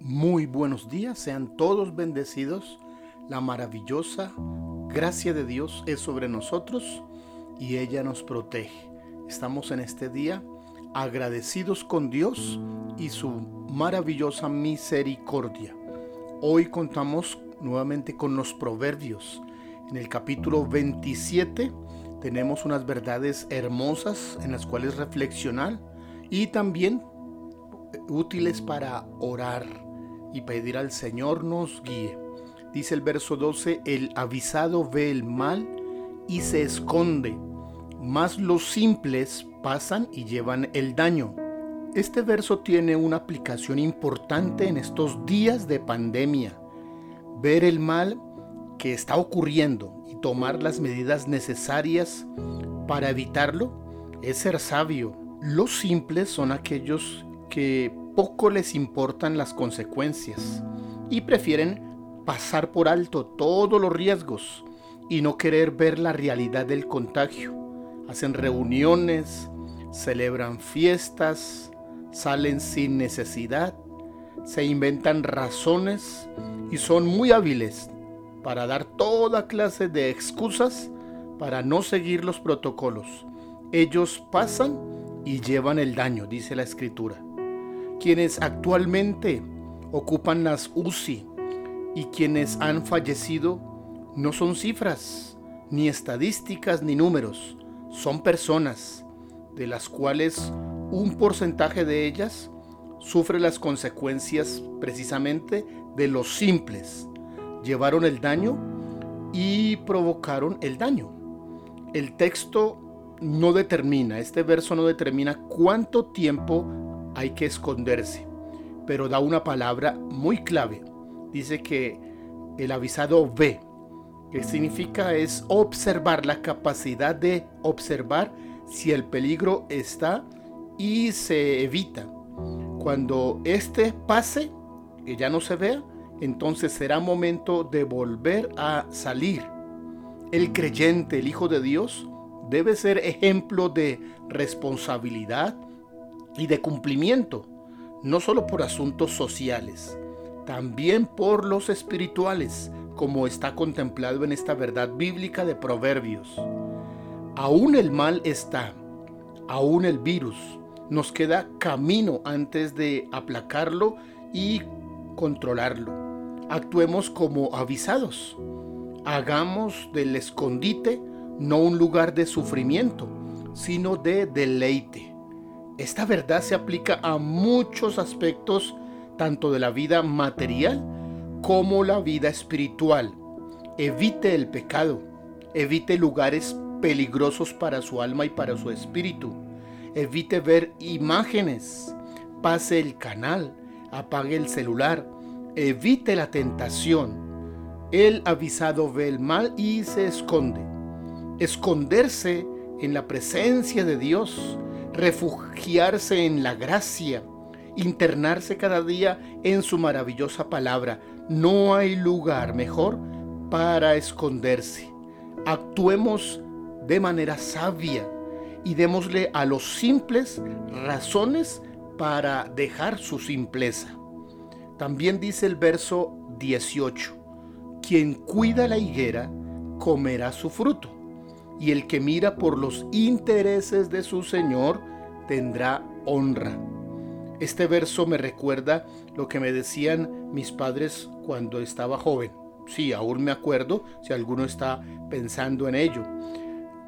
Muy buenos días, sean todos bendecidos. La maravillosa gracia de Dios es sobre nosotros y ella nos protege. Estamos en este día agradecidos con Dios y su maravillosa misericordia. Hoy contamos nuevamente con los proverbios. En el capítulo 27 tenemos unas verdades hermosas en las cuales reflexionar y también útiles para orar y pedir al Señor nos guíe. Dice el verso 12, el avisado ve el mal y se esconde, mas los simples pasan y llevan el daño. Este verso tiene una aplicación importante en estos días de pandemia. Ver el mal que está ocurriendo y tomar las medidas necesarias para evitarlo es ser sabio. Los simples son aquellos que poco les importan las consecuencias y prefieren pasar por alto todos los riesgos y no querer ver la realidad del contagio. Hacen reuniones, celebran fiestas, salen sin necesidad, se inventan razones y son muy hábiles para dar toda clase de excusas para no seguir los protocolos. Ellos pasan y llevan el daño, dice la escritura. Quienes actualmente ocupan las UCI y quienes han fallecido no son cifras, ni estadísticas, ni números, son personas, de las cuales un porcentaje de ellas sufre las consecuencias precisamente de los simples. Llevaron el daño y provocaron el daño. El texto no determina, este verso no determina cuánto tiempo hay que esconderse, pero da una palabra muy clave. Dice que el avisado ve, que significa es observar la capacidad de observar si el peligro está y se evita. Cuando este pase, que ya no se vea, entonces será momento de volver a salir. El creyente, el Hijo de Dios, debe ser ejemplo de responsabilidad y de cumplimiento, no solo por asuntos sociales, también por los espirituales, como está contemplado en esta verdad bíblica de Proverbios. Aún el mal está, aún el virus, nos queda camino antes de aplacarlo y controlarlo. Actuemos como avisados. Hagamos del escondite no un lugar de sufrimiento, sino de deleite. Esta verdad se aplica a muchos aspectos, tanto de la vida material como la vida espiritual. Evite el pecado, evite lugares peligrosos para su alma y para su espíritu. Evite ver imágenes, pase el canal, apague el celular, evite la tentación. El avisado ve el mal y se esconde esconderse en la presencia de Dios, refugiarse en la gracia, internarse cada día en su maravillosa palabra. No hay lugar mejor para esconderse. Actuemos de manera sabia y démosle a los simples razones para dejar su simpleza. También dice el verso 18, quien cuida la higuera comerá su fruto y el que mira por los intereses de su Señor tendrá honra. Este verso me recuerda lo que me decían mis padres cuando estaba joven. Sí, aún me acuerdo, si alguno está pensando en ello.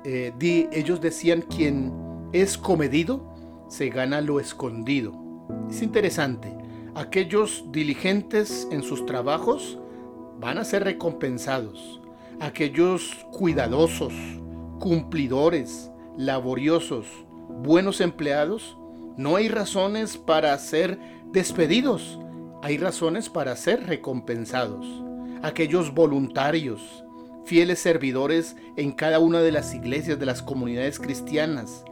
Eh, ellos decían, quien es comedido, se gana lo escondido. Es interesante, aquellos diligentes en sus trabajos van a ser recompensados. Aquellos cuidadosos, cumplidores, laboriosos, buenos empleados, no hay razones para ser despedidos, hay razones para ser recompensados. Aquellos voluntarios, fieles servidores en cada una de las iglesias de las comunidades cristianas,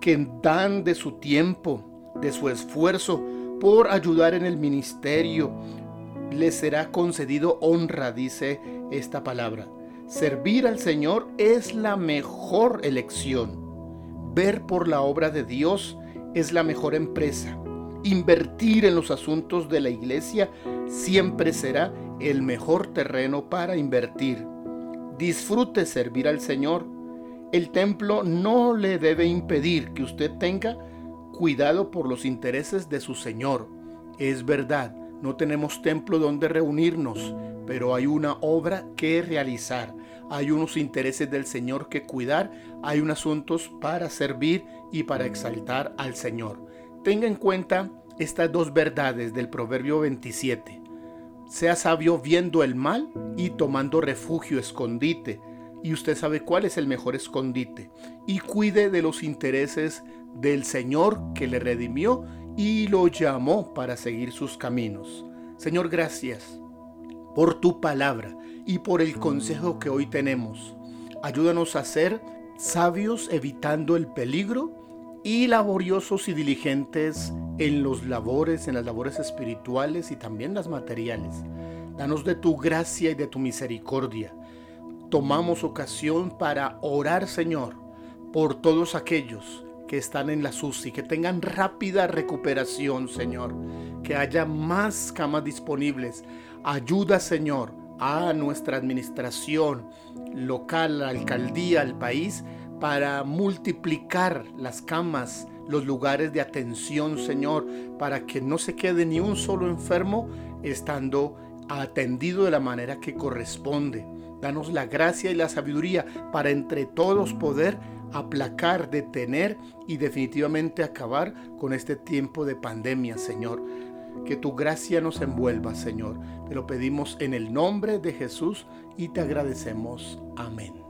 que dan de su tiempo, de su esfuerzo por ayudar en el ministerio, les será concedido honra, dice esta palabra. Servir al Señor es la mejor elección. Ver por la obra de Dios es la mejor empresa. Invertir en los asuntos de la iglesia siempre será el mejor terreno para invertir. Disfrute servir al Señor. El templo no le debe impedir que usted tenga cuidado por los intereses de su Señor. Es verdad, no tenemos templo donde reunirnos, pero hay una obra que realizar, hay unos intereses del Señor que cuidar, hay unos asuntos para servir y para exaltar al Señor. Tenga en cuenta estas dos verdades del Proverbio 27. Sea sabio viendo el mal y tomando refugio, escondite. Y usted sabe cuál es el mejor escondite. Y cuide de los intereses del Señor que le redimió y lo llamó para seguir sus caminos. Señor, gracias por tu palabra y por el consejo que hoy tenemos. Ayúdanos a ser sabios evitando el peligro y laboriosos y diligentes en los labores, en las labores espirituales y también las materiales. Danos de tu gracia y de tu misericordia. Tomamos ocasión para orar, Señor, por todos aquellos que están en la SUSI, que tengan rápida recuperación, Señor, que haya más camas disponibles. Ayuda, Señor, a nuestra administración local, la alcaldía, al país, para multiplicar las camas, los lugares de atención, Señor, para que no se quede ni un solo enfermo estando atendido de la manera que corresponde. Danos la gracia y la sabiduría para entre todos poder aplacar, detener y definitivamente acabar con este tiempo de pandemia, Señor. Que tu gracia nos envuelva, Señor. Te lo pedimos en el nombre de Jesús y te agradecemos. Amén.